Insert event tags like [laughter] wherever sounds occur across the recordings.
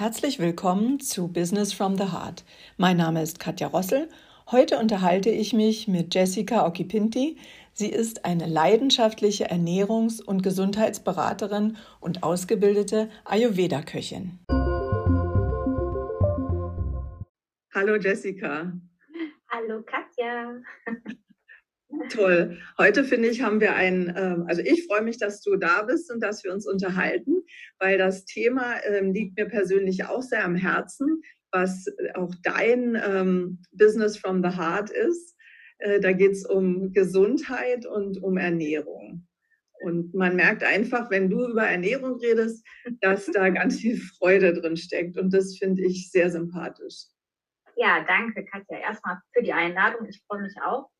Herzlich willkommen zu Business from the Heart. Mein Name ist Katja Rossel. Heute unterhalte ich mich mit Jessica Okipinti. Sie ist eine leidenschaftliche Ernährungs- und Gesundheitsberaterin und ausgebildete Ayurveda-Köchin. Hallo Jessica. Hallo Katja. Toll. Heute finde ich, haben wir ein, ähm, also ich freue mich, dass du da bist und dass wir uns unterhalten, weil das Thema ähm, liegt mir persönlich auch sehr am Herzen, was auch dein ähm, Business from the Heart ist. Äh, da geht es um Gesundheit und um Ernährung. Und man merkt einfach, wenn du über Ernährung redest, dass da ganz viel Freude drin steckt. Und das finde ich sehr sympathisch. Ja, danke, Katja, erstmal für die Einladung. Ich freue mich auch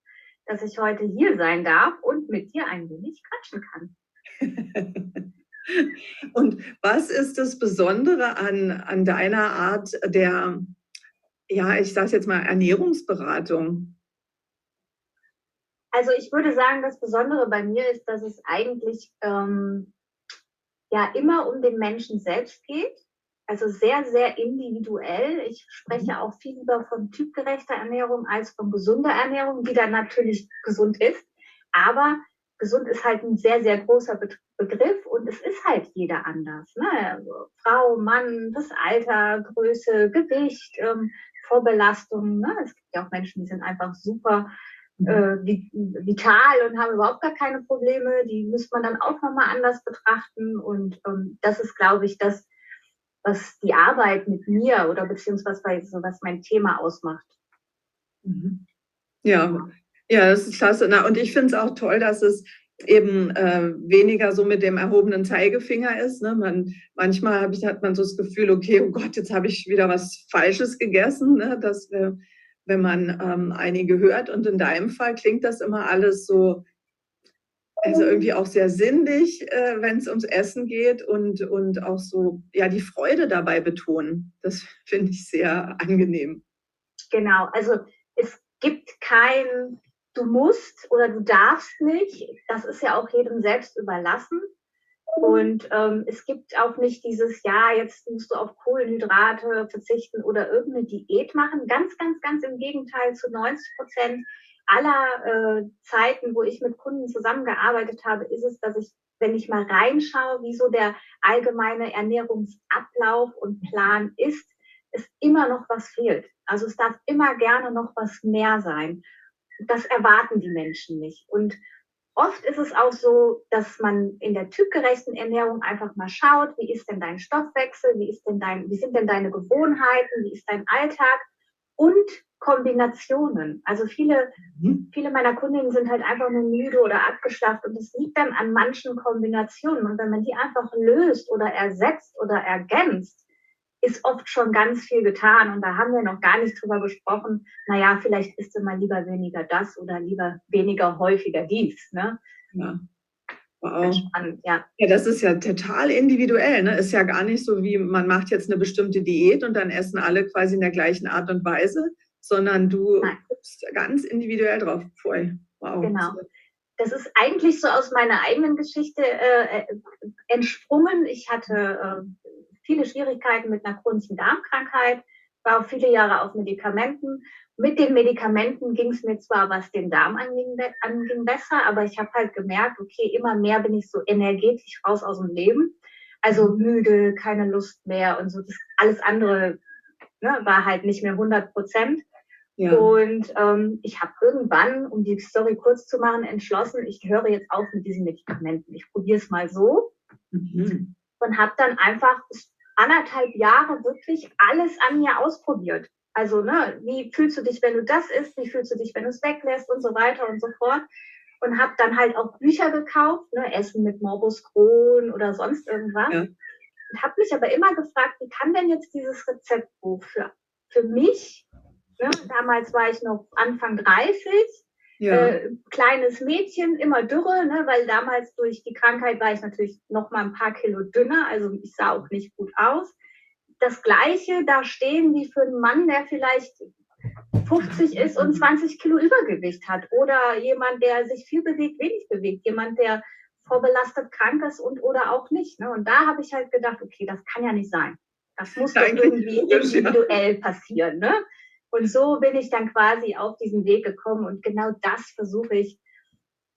dass ich heute hier sein darf und mit dir ein wenig quatschen kann. [laughs] und was ist das Besondere an, an deiner Art der, ja, ich sage jetzt mal, Ernährungsberatung? Also ich würde sagen, das Besondere bei mir ist, dass es eigentlich ähm, ja immer um den Menschen selbst geht. Also sehr, sehr individuell. Ich spreche auch viel lieber von typgerechter Ernährung als von gesunder Ernährung, die dann natürlich gesund ist. Aber gesund ist halt ein sehr, sehr großer Begriff und es ist halt jeder anders. Ne? Also Frau, Mann, das Alter, Größe, Gewicht, ähm, Vorbelastung. Ne? Es gibt ja auch Menschen, die sind einfach super mhm. äh, vital und haben überhaupt gar keine Probleme. Die müsste man dann auch nochmal anders betrachten. Und ähm, das ist, glaube ich, das, was die Arbeit mit mir oder beziehungsweise was mein Thema ausmacht. Mhm. Ja, ja, das ist klasse. Na, und ich finde es auch toll, dass es eben äh, weniger so mit dem erhobenen Zeigefinger ist. Ne? Man, manchmal ich, hat man so das Gefühl, okay, oh Gott, jetzt habe ich wieder was Falsches gegessen, ne? dass wir, wenn man ähm, einige hört. Und in deinem Fall klingt das immer alles so also irgendwie auch sehr sinnlich, äh, wenn es ums Essen geht und, und auch so, ja, die Freude dabei betonen. Das [laughs] finde ich sehr angenehm. Genau, also es gibt kein, du musst oder du darfst nicht. Das ist ja auch jedem selbst überlassen. Und ähm, es gibt auch nicht dieses, ja, jetzt musst du auf Kohlenhydrate verzichten oder irgendeine Diät machen. Ganz, ganz, ganz im Gegenteil zu 90 Prozent aller äh, Zeiten, wo ich mit Kunden zusammengearbeitet habe, ist es, dass ich, wenn ich mal reinschaue, wie so der allgemeine Ernährungsablauf und Plan ist, es immer noch was fehlt. Also es darf immer gerne noch was mehr sein. Das erwarten die Menschen nicht. Und oft ist es auch so, dass man in der typgerechten Ernährung einfach mal schaut, wie ist denn dein Stoffwechsel, wie ist denn dein, wie sind denn deine Gewohnheiten, wie ist dein Alltag und Kombinationen. Also viele, mhm. viele meiner Kundinnen sind halt einfach nur müde oder abgeschlafft und es liegt dann an manchen Kombinationen. Und wenn man die einfach löst oder ersetzt oder ergänzt, ist oft schon ganz viel getan. Und da haben wir noch gar nicht drüber gesprochen. Naja, vielleicht isst du mal lieber weniger das oder lieber weniger häufiger dies. Ne? Ja. Wow. Spannend, ja. ja, das ist ja total individuell. Ne? Ist ja gar nicht so, wie man macht jetzt eine bestimmte Diät und dann essen alle quasi in der gleichen Art und Weise, sondern du Nein. guckst ganz individuell drauf. Voll. Wow. Genau. Das ist eigentlich so aus meiner eigenen Geschichte äh, äh entsprungen. Ich hatte äh, viele Schwierigkeiten mit einer chronischen Darmkrankheit, war auch viele Jahre auf Medikamenten. Mit den Medikamenten ging es mir zwar, was den Darm anging, anging besser, aber ich habe halt gemerkt, okay, immer mehr bin ich so energetisch raus aus dem Leben. Also müde, keine Lust mehr und so. Das, alles andere ne, war halt nicht mehr 100 Prozent. Ja. Und ähm, ich habe irgendwann, um die Story kurz zu machen, entschlossen, ich höre jetzt auf mit diesen Medikamenten. Ich probiere es mal so. Mhm. Und habe dann einfach anderthalb Jahre wirklich alles an mir ausprobiert. Also, ne, wie fühlst du dich, wenn du das isst? Wie fühlst du dich, wenn du es weglässt und so weiter und so fort? Und habe dann halt auch Bücher gekauft, ne, Essen mit Morbus Crohn oder sonst irgendwas. Ja. Und habe mich aber immer gefragt, wie kann denn jetzt dieses Rezeptbuch für, für mich Ne? Damals war ich noch Anfang 30, ja. äh, kleines Mädchen, immer dürre, ne? weil damals durch die Krankheit war ich natürlich noch mal ein paar Kilo dünner, also ich sah auch nicht gut aus. Das Gleiche da stehen wie für einen Mann, der vielleicht 50 ist und 20 Kilo Übergewicht hat oder jemand, der sich viel bewegt, wenig bewegt, jemand, der vorbelastet krank ist und oder auch nicht. Ne? Und da habe ich halt gedacht, okay, das kann ja nicht sein. Das muss doch irgendwie individuell passieren. Ne? Und so bin ich dann quasi auf diesen Weg gekommen und genau das versuche ich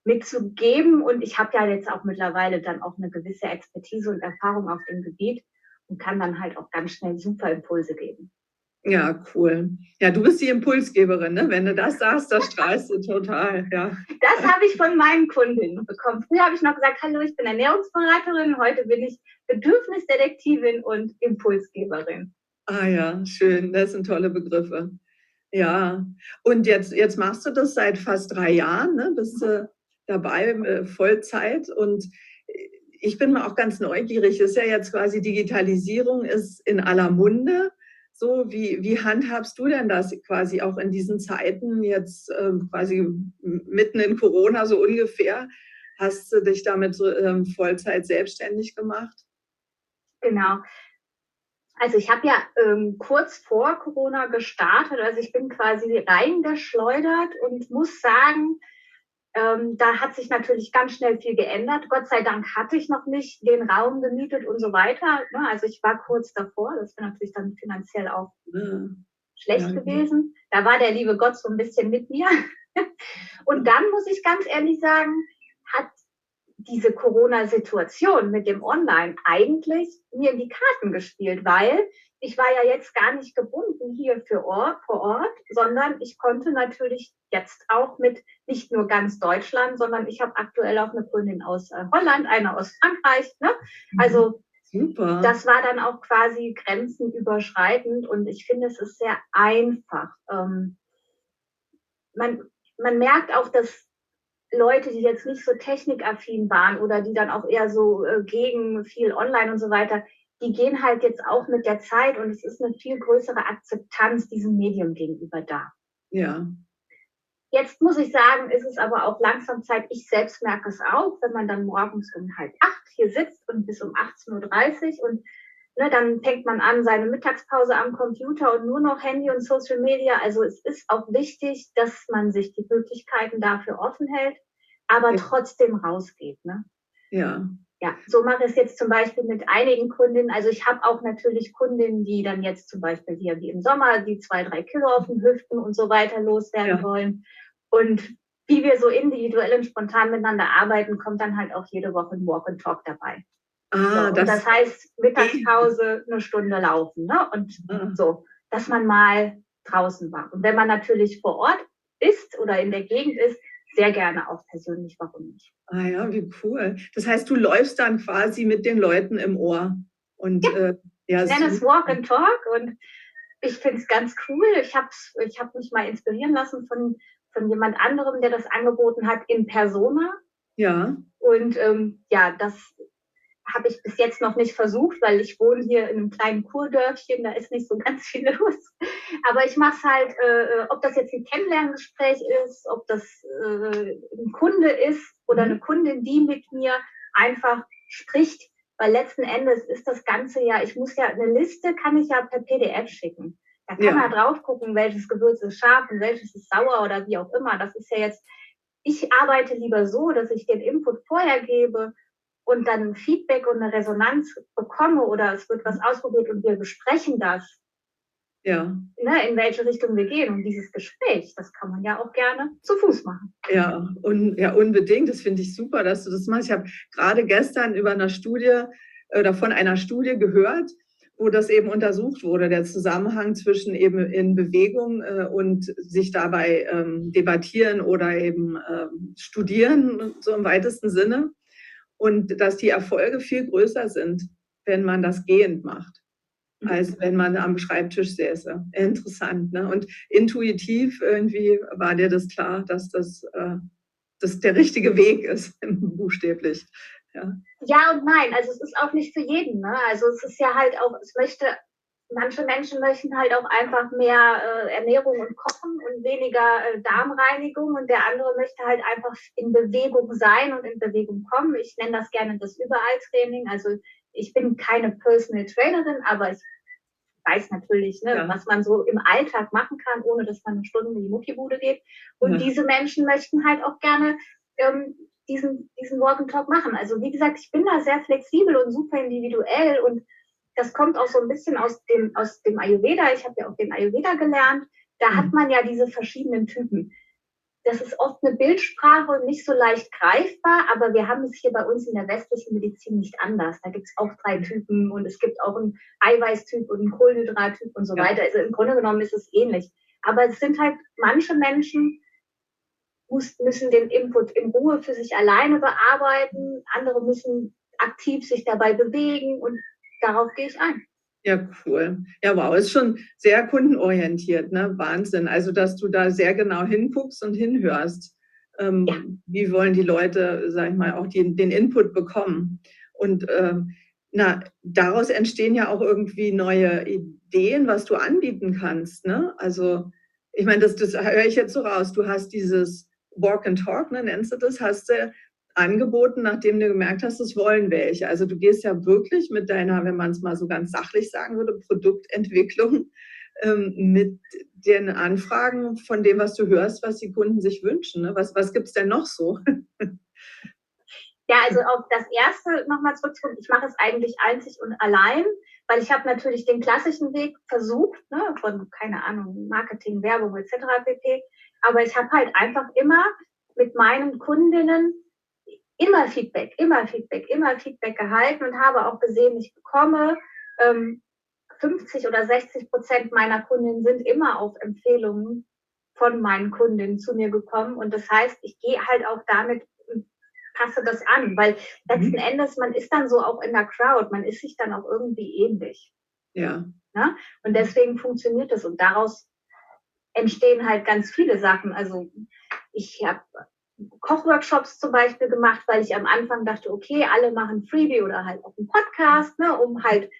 mitzugeben. Und ich habe ja jetzt auch mittlerweile dann auch eine gewisse Expertise und Erfahrung auf dem Gebiet und kann dann halt auch ganz schnell super Impulse geben. Ja, cool. Ja, du bist die Impulsgeberin, ne? Wenn du das [laughs] sagst, das strahlst du total, ja. Das habe ich von meinen Kundinnen bekommen. Früher habe ich noch gesagt, hallo, ich bin Ernährungsberaterin, heute bin ich Bedürfnisdetektivin und Impulsgeberin. Ah ja, schön. Das sind tolle Begriffe. Ja, und jetzt, jetzt machst du das seit fast drei Jahren, ne? Bist du dabei, äh, Vollzeit und ich bin mal auch ganz neugierig. Ist ja jetzt quasi Digitalisierung ist in aller Munde. So, wie, wie handhabst du denn das quasi auch in diesen Zeiten jetzt äh, quasi mitten in Corona so ungefähr? Hast du dich damit ähm, Vollzeit selbstständig gemacht? Genau. Also ich habe ja ähm, kurz vor Corona gestartet, also ich bin quasi reingeschleudert und muss sagen, ähm, da hat sich natürlich ganz schnell viel geändert. Gott sei Dank hatte ich noch nicht den Raum gemietet und so weiter. Ne? Also ich war kurz davor. Das wäre natürlich dann finanziell auch mhm. schlecht ja, gewesen. Da war der liebe Gott so ein bisschen mit mir. [laughs] und dann muss ich ganz ehrlich sagen, hat diese Corona-Situation mit dem Online eigentlich mir in die Karten gespielt, weil ich war ja jetzt gar nicht gebunden hier für Ort, vor Ort, sondern ich konnte natürlich jetzt auch mit nicht nur ganz Deutschland, sondern ich habe aktuell auch eine Kundin aus äh, Holland, eine aus Frankreich. Ne? Mhm. Also Super. das war dann auch quasi grenzenüberschreitend und ich finde, es ist sehr einfach. Ähm, man, man merkt auch, dass Leute, die jetzt nicht so technikaffin waren oder die dann auch eher so äh, gegen viel Online und so weiter, die gehen halt jetzt auch mit der Zeit und es ist eine viel größere Akzeptanz diesem Medium gegenüber da. Ja. Jetzt muss ich sagen, ist es aber auch langsam Zeit, ich selbst merke es auch, wenn man dann morgens um halb acht hier sitzt und bis um 18.30 Uhr und ne, dann fängt man an, seine Mittagspause am Computer und nur noch Handy und Social Media. Also es ist auch wichtig, dass man sich die Möglichkeiten dafür offen hält, aber ja. trotzdem rausgeht. Ne? Ja. Ja, so mache ich es jetzt zum Beispiel mit einigen Kundinnen. Also ich habe auch natürlich Kundinnen, die dann jetzt zum Beispiel hier wie im Sommer die zwei, drei Kilo auf den Hüften und so weiter loswerden ja. wollen. Und wie wir so individuell und spontan miteinander arbeiten, kommt dann halt auch jede Woche ein Walk and Talk dabei. Ah, so, das, das, heißt, Mittagspause [laughs] eine Stunde laufen. Ne? Und ah. so, dass man mal draußen war. Und wenn man natürlich vor Ort ist oder in der Gegend ist, sehr gerne auch persönlich, warum nicht. Ah ja, wie cool. Das heißt, du läufst dann quasi mit den Leuten im Ohr. Und, ja, äh, ja nenne es Walk and Talk und ich finde es ganz cool. Ich habe ich hab mich mal inspirieren lassen von, von jemand anderem, der das angeboten hat in Persona. Ja. Und ähm, ja, das habe ich bis jetzt noch nicht versucht, weil ich wohne hier in einem kleinen Kurdörfchen, da ist nicht so ganz [laughs] viel los. Aber ich mache es halt, äh, ob das jetzt ein Kennenlerngespräch ist, ob das äh, ein Kunde ist oder mhm. eine Kundin, die mit mir einfach spricht. Weil letzten Endes ist das Ganze ja, ich muss ja, eine Liste kann ich ja per PDF schicken. Da kann ja. man drauf gucken, welches Gewürz ist scharf und welches ist sauer oder wie auch immer. Das ist ja jetzt, ich arbeite lieber so, dass ich den Input vorher gebe und dann Feedback und eine Resonanz bekomme oder es wird was ausprobiert und wir besprechen das, ja. Ne, in welche Richtung wir gehen. Und dieses Gespräch, das kann man ja auch gerne zu Fuß machen. Ja, un, ja unbedingt. Das finde ich super, dass du das machst. Ich habe gerade gestern über eine Studie oder von einer Studie gehört, wo das eben untersucht wurde, der Zusammenhang zwischen eben in Bewegung äh, und sich dabei ähm, debattieren oder eben ähm, studieren, so im weitesten Sinne und dass die Erfolge viel größer sind, wenn man das gehend macht, mhm. als wenn man am Schreibtisch säße. Interessant. Ne? Und intuitiv irgendwie war dir das klar, dass das, äh, das der richtige Weg ist, [laughs] buchstäblich. Ja. ja und nein, also es ist auch nicht für jeden. Ne? Also es ist ja halt auch, es möchte manche Menschen möchten halt auch einfach mehr äh, Ernährung und Kochen und weniger äh, Darmreinigung und der andere möchte halt einfach in Bewegung sein und in Bewegung kommen. Ich nenne das gerne das Überalltraining. Also ich bin keine Personal Trainerin, aber ich weiß natürlich, ne, ja. was man so im Alltag machen kann, ohne dass man eine Stunde in die Muckibude geht. Und ja. diese Menschen möchten halt auch gerne ähm, diesen, diesen Walk and Talk machen. Also wie gesagt, ich bin da sehr flexibel und super individuell und das kommt auch so ein bisschen aus dem, aus dem Ayurveda. Ich habe ja auch den Ayurveda gelernt. Da mhm. hat man ja diese verschiedenen Typen. Das ist oft eine Bildsprache und nicht so leicht greifbar, aber wir haben es hier bei uns in der westlichen Medizin nicht anders. Da gibt es auch drei Typen und es gibt auch einen Eiweißtyp und einen Kohlenhydrattyp und so ja. weiter. Also im Grunde genommen ist es ähnlich. Aber es sind halt manche Menschen, müssen den Input in Ruhe für sich alleine bearbeiten, andere müssen aktiv sich dabei bewegen und darauf gehe ich ein. Ja, cool. Ja, wow, ist schon sehr kundenorientiert, ne? Wahnsinn. Also, dass du da sehr genau hinguckst und hinhörst. Ähm, ja. Wie wollen die Leute, sag ich mal, auch die, den Input bekommen? Und ähm, na, daraus entstehen ja auch irgendwie neue Ideen, was du anbieten kannst. Ne? Also, ich meine, das, das höre ich jetzt so raus. Du hast dieses Walk and Talk, ne, nennst du das, hast du angeboten, nachdem du gemerkt hast, das wollen welche. Also du gehst ja wirklich mit deiner, wenn man es mal so ganz sachlich sagen würde, Produktentwicklung ähm, mit den Anfragen von dem, was du hörst, was die Kunden sich wünschen. Ne? Was, was gibt es denn noch so? [laughs] Ja, also auf das erste nochmal zurückzukommen. Ich mache es eigentlich einzig und allein, weil ich habe natürlich den klassischen Weg versucht, ne, von, keine Ahnung, Marketing, Werbung etc. pp. Aber ich habe halt einfach immer mit meinen Kundinnen immer Feedback, immer Feedback, immer Feedback gehalten und habe auch gesehen, ich bekomme ähm, 50 oder 60 Prozent meiner Kundinnen sind immer auf Empfehlungen von meinen Kundinnen zu mir gekommen. Und das heißt, ich gehe halt auch damit passe das an, weil letzten mhm. Endes, man ist dann so auch in der Crowd, man ist sich dann auch irgendwie ähnlich. Ja. Ne? Und deswegen funktioniert das und daraus entstehen halt ganz viele Sachen. Also ich habe Kochworkshops zum Beispiel gemacht, weil ich am Anfang dachte, okay, alle machen Freebie oder halt auch einen Podcast, ne, um halt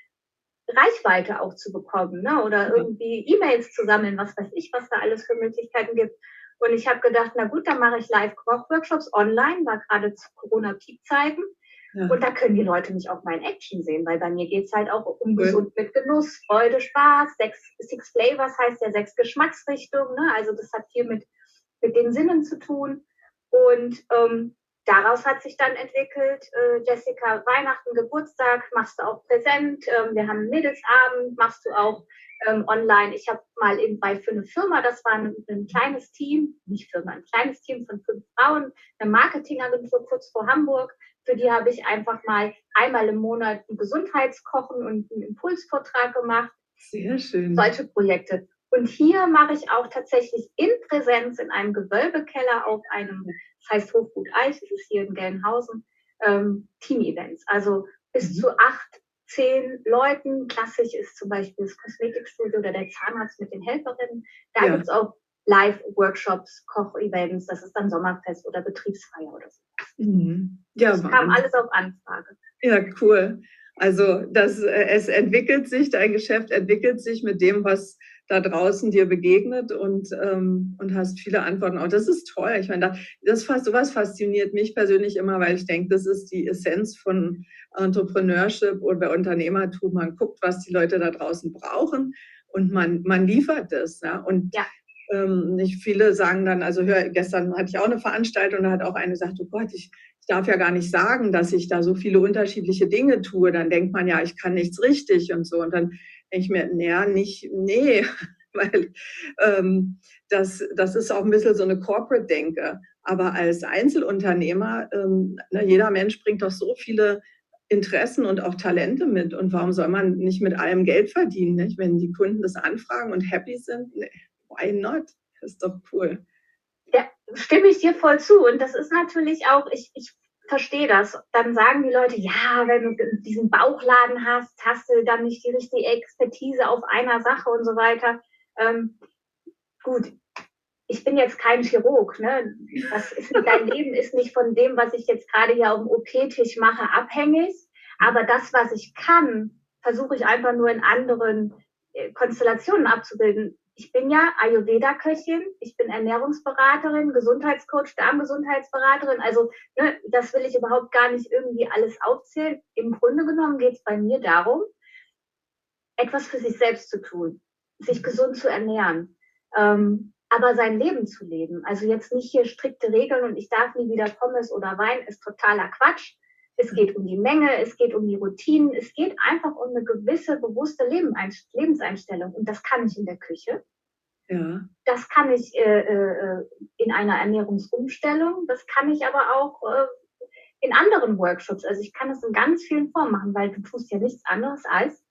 Reichweite auch zu bekommen, ne, oder irgendwie E-Mails zu sammeln, was weiß ich, was da alles für Möglichkeiten gibt. Und ich habe gedacht, na gut, dann mache ich Live-Kochworkshops online, war gerade zu Corona-Peak-Zeiten. Ja. Und da können die Leute mich auch mal in Action sehen, weil bei mir geht's halt auch um cool. gesund mit Genuss, Freude, Spaß. Sechs, six Flavors heißt ja sechs Geschmacksrichtungen. Ne? Also das hat viel mit, mit den Sinnen zu tun. Und ähm, daraus hat sich dann entwickelt, äh, Jessica, Weihnachten, Geburtstag, machst du auch präsent. Ähm, wir haben einen Mädelsabend, machst du auch ähm, online. Ich habe mal eben bei für eine Firma, das war ein, ein, kleines Team, nicht Firma, ein kleines Team von fünf Frauen, eine Marketingagentur kurz vor Hamburg. Für die habe ich einfach mal einmal im Monat ein Gesundheitskochen und einen Impulsvortrag gemacht. Sehr schön. Solche Projekte. Und hier mache ich auch tatsächlich in Präsenz in einem Gewölbekeller auf einem, das heißt Hochgut Eich, das ist hier in Gelnhausen, ähm, Team-Events. Also bis mhm. zu acht zehn Leuten. Klassisch ist zum Beispiel das Kosmetikstudio oder der Zahnarzt mit den Helferinnen. Da ja. gibt es auch Live-Workshops, Koch-Events, das ist dann Sommerfest oder Betriebsfeier oder so. Mhm. Ja, das kam alles auf Anfrage. Ja, cool. Also das, äh, es entwickelt sich, dein Geschäft entwickelt sich mit dem, was da draußen dir begegnet und, ähm, und hast viele Antworten. Auch das ist toll. Ich meine, das fast sowas fasziniert mich persönlich immer, weil ich denke, das ist die Essenz von Entrepreneurship oder Unternehmertum. Man guckt, was die Leute da draußen brauchen und man, man liefert das. Ja? Und ja. Ähm, nicht viele sagen dann, also hör, gestern hatte ich auch eine Veranstaltung, da hat auch eine gesagt, oh Gott, ich, ich darf ja gar nicht sagen, dass ich da so viele unterschiedliche Dinge tue. Dann denkt man ja, ich kann nichts richtig und so. Und dann denke ich mir, naja, nicht, nee, [laughs] weil ähm, das, das ist auch ein bisschen so eine Corporate-Denke. Aber als Einzelunternehmer, ähm, ne, jeder Mensch bringt doch so viele Interessen und auch Talente mit. Und warum soll man nicht mit allem Geld verdienen? Nicht? Wenn die Kunden das anfragen und happy sind, nee, why not? Das ist doch cool. Ja, stimme ich dir voll zu. Und das ist natürlich auch, ich, ich verstehe das. Dann sagen die Leute, ja, wenn du diesen Bauchladen hast, hast du dann nicht die richtige Expertise auf einer Sache und so weiter. Ähm, gut, ich bin jetzt kein Chirurg. Ne? Das dein Leben ist nicht von dem, was ich jetzt gerade hier auf dem OP-Tisch mache, abhängig. Aber das, was ich kann, versuche ich einfach nur in anderen äh, Konstellationen abzubilden ich bin ja Ayurveda-Köchin, ich bin Ernährungsberaterin, Gesundheitscoach, Darmgesundheitsberaterin. Also ne, das will ich überhaupt gar nicht irgendwie alles aufzählen. Im Grunde genommen geht es bei mir darum, etwas für sich selbst zu tun, sich gesund zu ernähren, ähm, aber sein Leben zu leben. Also jetzt nicht hier strikte Regeln und ich darf nie wieder Pommes oder Wein, ist totaler Quatsch. Es geht um die Menge, es geht um die Routinen, es geht einfach um eine gewisse bewusste Lebenseinstellung. Und das kann ich in der Küche. Ja. Das kann ich äh, äh, in einer Ernährungsumstellung. Das kann ich aber auch äh, in anderen Workshops. Also ich kann es in ganz vielen Formen machen, weil du tust ja nichts anderes als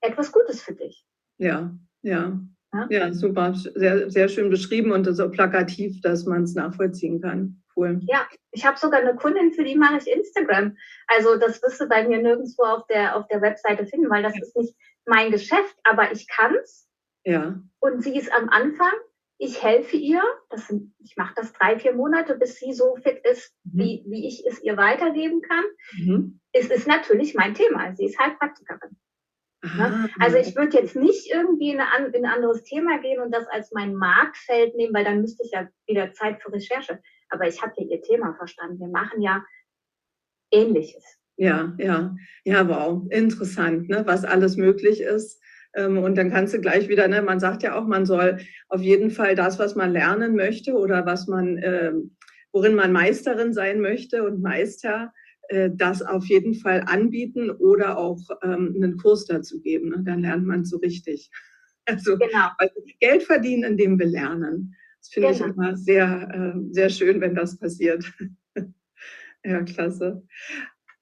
etwas Gutes für dich. Ja, ja. Ja, ja super. Sehr, sehr schön beschrieben und so plakativ, dass man es nachvollziehen kann cool. Ja, ich habe sogar eine Kundin, für die mache ich Instagram. Also das wirst du bei mir nirgendwo auf der, auf der Webseite finden, weil das ja. ist nicht mein Geschäft, aber ich kann's. Ja. Und sie ist am Anfang. Ich helfe ihr. Das sind, ich mache das drei, vier Monate, bis sie so fit ist, mhm. wie, wie ich es ihr weitergeben kann. Mhm. Es ist natürlich mein Thema. Sie ist halt Praktikerin. Ne? Also ich würde jetzt nicht irgendwie in, eine, in, ein anderes Thema gehen und das als mein Marktfeld nehmen, weil dann müsste ich ja wieder Zeit für Recherche. Aber ich habe ja Ihr Thema verstanden. Wir machen ja Ähnliches. Ja, ja, ja, wow, interessant, ne, was alles möglich ist. Ähm, und dann kannst du gleich wieder, ne, man sagt ja auch, man soll auf jeden Fall das, was man lernen möchte oder was man, äh, worin man Meisterin sein möchte und Meister, äh, das auf jeden Fall anbieten oder auch ähm, einen Kurs dazu geben. Ne? Dann lernt man so richtig. Also, genau. also Geld verdienen, indem wir lernen. Das finde genau. ich immer sehr, äh, sehr schön, wenn das passiert. [laughs] ja, klasse.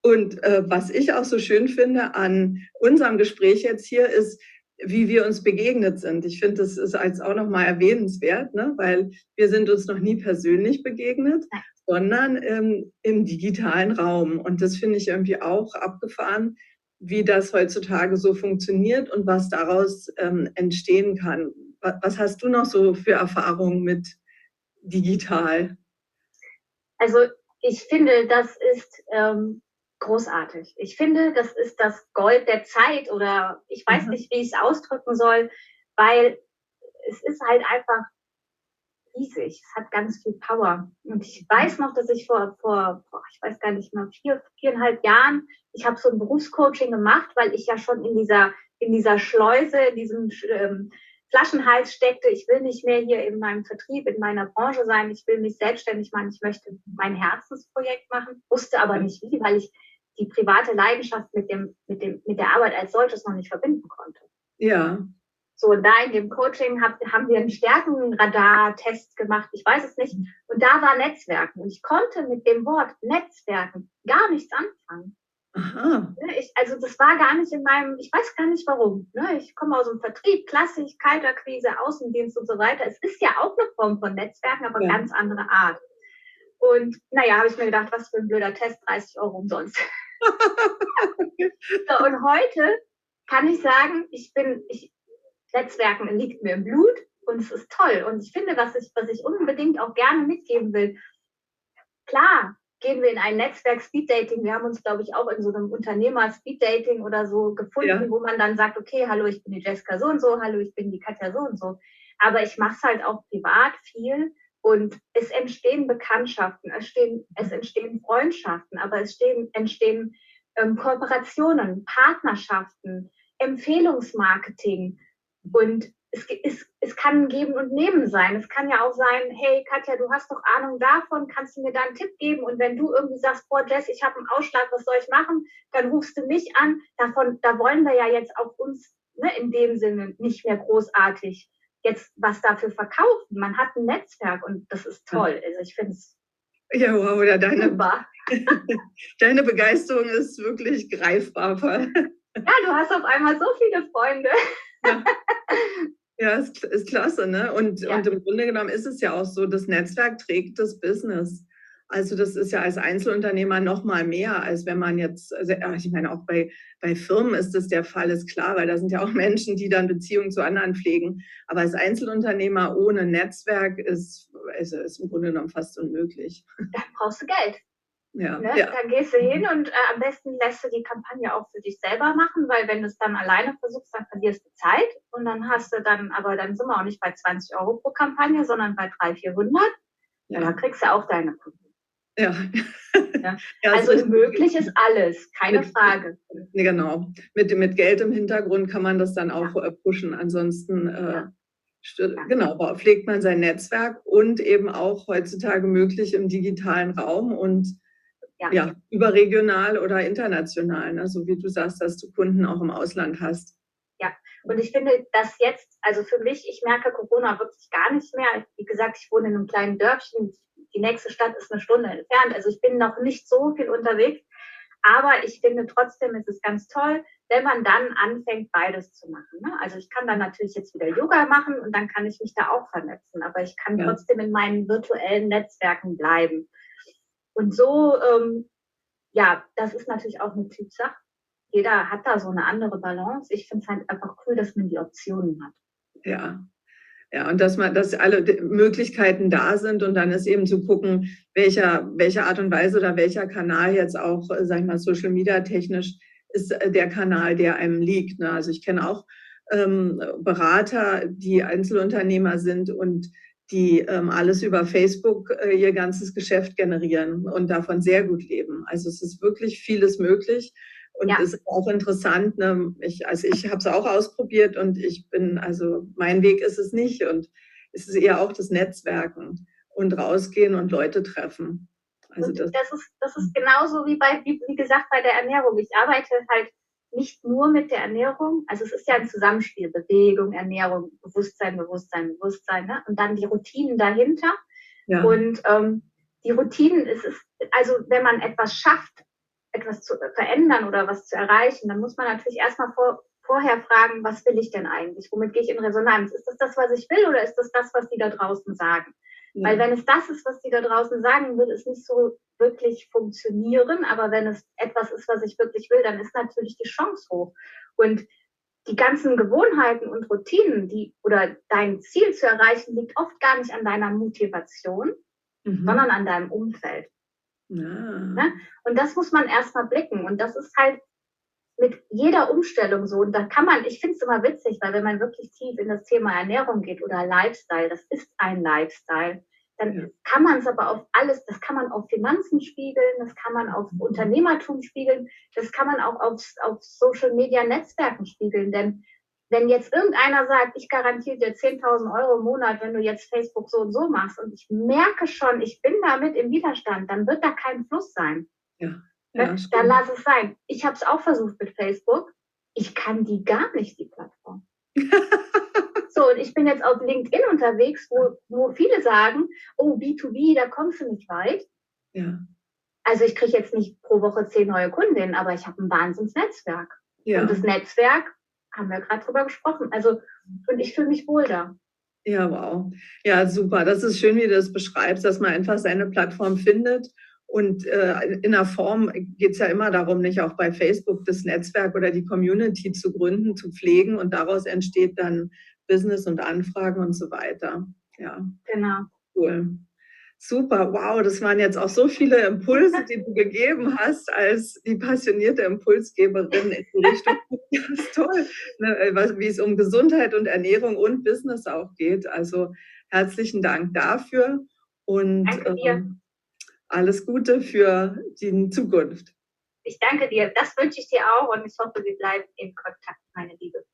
Und äh, was ich auch so schön finde an unserem Gespräch jetzt hier ist, wie wir uns begegnet sind. Ich finde, das ist als auch nochmal erwähnenswert, ne? weil wir sind uns noch nie persönlich begegnet, sondern ähm, im digitalen Raum. Und das finde ich irgendwie auch abgefahren, wie das heutzutage so funktioniert und was daraus ähm, entstehen kann. Was hast du noch so für Erfahrungen mit digital? Also ich finde, das ist ähm, großartig. Ich finde, das ist das Gold der Zeit oder ich weiß mhm. nicht, wie ich es ausdrücken soll, weil es ist halt einfach riesig. Es hat ganz viel Power. Und ich weiß noch, dass ich vor, vor, vor ich weiß gar nicht mehr, vier, viereinhalb Jahren, ich habe so ein Berufscoaching gemacht, weil ich ja schon in dieser, in dieser Schleuse, in diesem ähm, Flaschenhals steckte. Ich will nicht mehr hier in meinem Vertrieb, in meiner Branche sein. Ich will mich selbstständig machen. Ich möchte mein Herzensprojekt machen, wusste aber nicht wie, weil ich die private Leidenschaft mit dem, mit dem, mit der Arbeit als solches noch nicht verbinden konnte. Ja. So, und da in dem Coaching hab, haben wir einen Stärkenradar-Test gemacht, ich weiß es nicht. Und da war Netzwerken. Und ich konnte mit dem Wort Netzwerken gar nichts anfangen. Aha. Ne, ich, also das war gar nicht in meinem, ich weiß gar nicht warum. Ne? Ich komme aus dem Vertrieb, klassisch, Kalterquise, Außendienst und so weiter. Es ist ja auch eine Form von Netzwerken, aber ja. ganz andere Art. Und naja, habe ich mir gedacht, was für ein blöder Test, 30 Euro umsonst. [laughs] so, und heute kann ich sagen, ich bin, ich, Netzwerken liegt mir im Blut und es ist toll. Und ich finde, was ich, was ich unbedingt auch gerne mitgeben will, klar, gehen wir in ein Netzwerk Speed Dating. Wir haben uns, glaube ich, auch in so einem Unternehmer Speed Dating oder so gefunden, ja. wo man dann sagt, okay, hallo, ich bin die Jessica so und so, hallo, ich bin die Katja so und so. Aber ich mache es halt auch privat viel und es entstehen Bekanntschaften, es, stehen, es entstehen Freundschaften, aber es stehen, entstehen ähm, Kooperationen, Partnerschaften, Empfehlungsmarketing. Und es, es, es kann Geben und Nehmen sein. Es kann ja auch sein, hey Katja, du hast doch Ahnung davon, kannst du mir da einen Tipp geben? Und wenn du irgendwie sagst, boah Jess, ich habe einen Ausschlag, was soll ich machen? Dann rufst du mich an. Davon, da wollen wir ja jetzt auch uns ne, in dem Sinne nicht mehr großartig jetzt was dafür verkaufen. Man hat ein Netzwerk und das ist toll. Also ich finde es ja, wow, ja, deine, [laughs] deine Begeisterung ist wirklich greifbar. Ja, du hast auf einmal so viele Freunde. Ja, [laughs] ja ist, ist klasse, ne? Und, ja. und im Grunde genommen ist es ja auch so, das Netzwerk trägt das Business. Also das ist ja als Einzelunternehmer noch mal mehr, als wenn man jetzt, also ich meine, auch bei, bei Firmen ist das der Fall, ist klar, weil da sind ja auch [laughs] Menschen, die dann Beziehungen zu anderen pflegen. Aber als Einzelunternehmer ohne Netzwerk ist, also ist im Grunde genommen fast unmöglich. Da brauchst du Geld. Ja, ne? ja. Dann gehst du hin und äh, am besten lässt du die Kampagne auch für dich selber machen, weil wenn du es dann alleine versuchst, dann verlierst du Zeit und dann hast du dann, aber dann sind wir auch nicht bei 20 Euro pro Kampagne, sondern bei 300, 400. Ja. ja, dann kriegst du auch deine Kunden. Ja. ja. [laughs] also ist möglich ist alles, keine mit, Frage. Genau. Mit, mit Geld im Hintergrund kann man das dann auch ja. Äh, pushen. Ansonsten äh, genau, pflegt man sein Netzwerk und eben auch heutzutage möglich im digitalen Raum und ja. ja, überregional oder international, ne? so wie du sagst, dass du Kunden auch im Ausland hast. Ja, und ich finde, dass jetzt, also für mich, ich merke Corona wirklich gar nicht mehr. Wie gesagt, ich wohne in einem kleinen Dörfchen, die nächste Stadt ist eine Stunde entfernt, also ich bin noch nicht so viel unterwegs. Aber ich finde trotzdem ist es ganz toll, wenn man dann anfängt, beides zu machen. Ne? Also ich kann dann natürlich jetzt wieder Yoga machen und dann kann ich mich da auch vernetzen, aber ich kann ja. trotzdem in meinen virtuellen Netzwerken bleiben. Und so, ähm, ja, das ist natürlich auch eine Typsache. Jeder hat da so eine andere Balance. Ich finde es halt einfach cool, dass man die Optionen hat. Ja, ja, und dass man, dass alle Möglichkeiten da sind und dann ist eben zu gucken, welcher, welche Art und Weise oder welcher Kanal jetzt auch, sag ich mal, Social Media technisch ist äh, der Kanal, der einem liegt. Ne? Also ich kenne auch ähm, Berater, die Einzelunternehmer sind und die ähm, alles über Facebook äh, ihr ganzes Geschäft generieren und davon sehr gut leben. Also es ist wirklich vieles möglich. Und ja. ist auch interessant, ne? ich, also ich habe es auch ausprobiert und ich bin, also mein Weg ist es nicht und es ist eher auch das Netzwerken und rausgehen und Leute treffen. Also das, das, ist, das ist genauso wie bei, wie, wie gesagt, bei der Ernährung. Ich arbeite halt nicht nur mit der Ernährung, also es ist ja ein Zusammenspiel, Bewegung, Ernährung, Bewusstsein, Bewusstsein, Bewusstsein, ne? und dann die Routinen dahinter. Ja. Und ähm, die Routinen ist es, also wenn man etwas schafft, etwas zu verändern oder was zu erreichen, dann muss man natürlich erstmal vor, vorher fragen, was will ich denn eigentlich? Womit gehe ich in Resonanz? Ist das das, was ich will oder ist das das, was die da draußen sagen? Ja. Weil wenn es das ist, was die da draußen sagen, wird es nicht so wirklich funktionieren. Aber wenn es etwas ist, was ich wirklich will, dann ist natürlich die Chance hoch. Und die ganzen Gewohnheiten und Routinen, die oder dein Ziel zu erreichen, liegt oft gar nicht an deiner Motivation, mhm. sondern an deinem Umfeld. Ja. Ne? Und das muss man erstmal blicken. Und das ist halt mit jeder Umstellung so. Und da kann man, ich finde es immer witzig, weil wenn man wirklich tief in das Thema Ernährung geht oder Lifestyle, das ist ein Lifestyle, dann ja. kann man es aber auf alles, das kann man auf Finanzen spiegeln, das kann man auf Unternehmertum spiegeln, das kann man auch auf, auf Social Media Netzwerken spiegeln. Denn wenn jetzt irgendeiner sagt, ich garantiere dir 10.000 Euro im Monat, wenn du jetzt Facebook so und so machst und ich merke schon, ich bin damit im Widerstand, dann wird da kein Fluss sein. Ja. Ja ne? dann lass es sein. Ich habe es auch versucht mit Facebook. Ich kann die gar nicht, die Plattform. [laughs] so, und ich bin jetzt auf LinkedIn unterwegs, wo, wo viele sagen, oh, B2B, da kommst du nicht weit. Ja. Also ich kriege jetzt nicht pro Woche zehn neue Kundinnen, aber ich habe ein Wahnsinnsnetzwerk. Ja. Und das Netzwerk haben wir gerade drüber gesprochen. Also, und ich fühle mich wohl da. Ja, wow. Ja, super. Das ist schön, wie du das beschreibst, dass man einfach seine Plattform findet. Und äh, in der Form geht es ja immer darum, nicht auch bei Facebook das Netzwerk oder die Community zu gründen, zu pflegen und daraus entsteht dann Business und Anfragen und so weiter. Ja. Genau. Cool. Super, wow, das waren jetzt auch so viele Impulse, die du gegeben hast als die passionierte Impulsgeberin in die Richtung. [laughs] Das ist toll, ne, wie es um Gesundheit und Ernährung und Business auch geht. Also herzlichen Dank dafür und ähm, alles Gute für die Zukunft. Ich danke dir. Das wünsche ich dir auch und ich hoffe, wir bleiben in Kontakt, meine Liebe.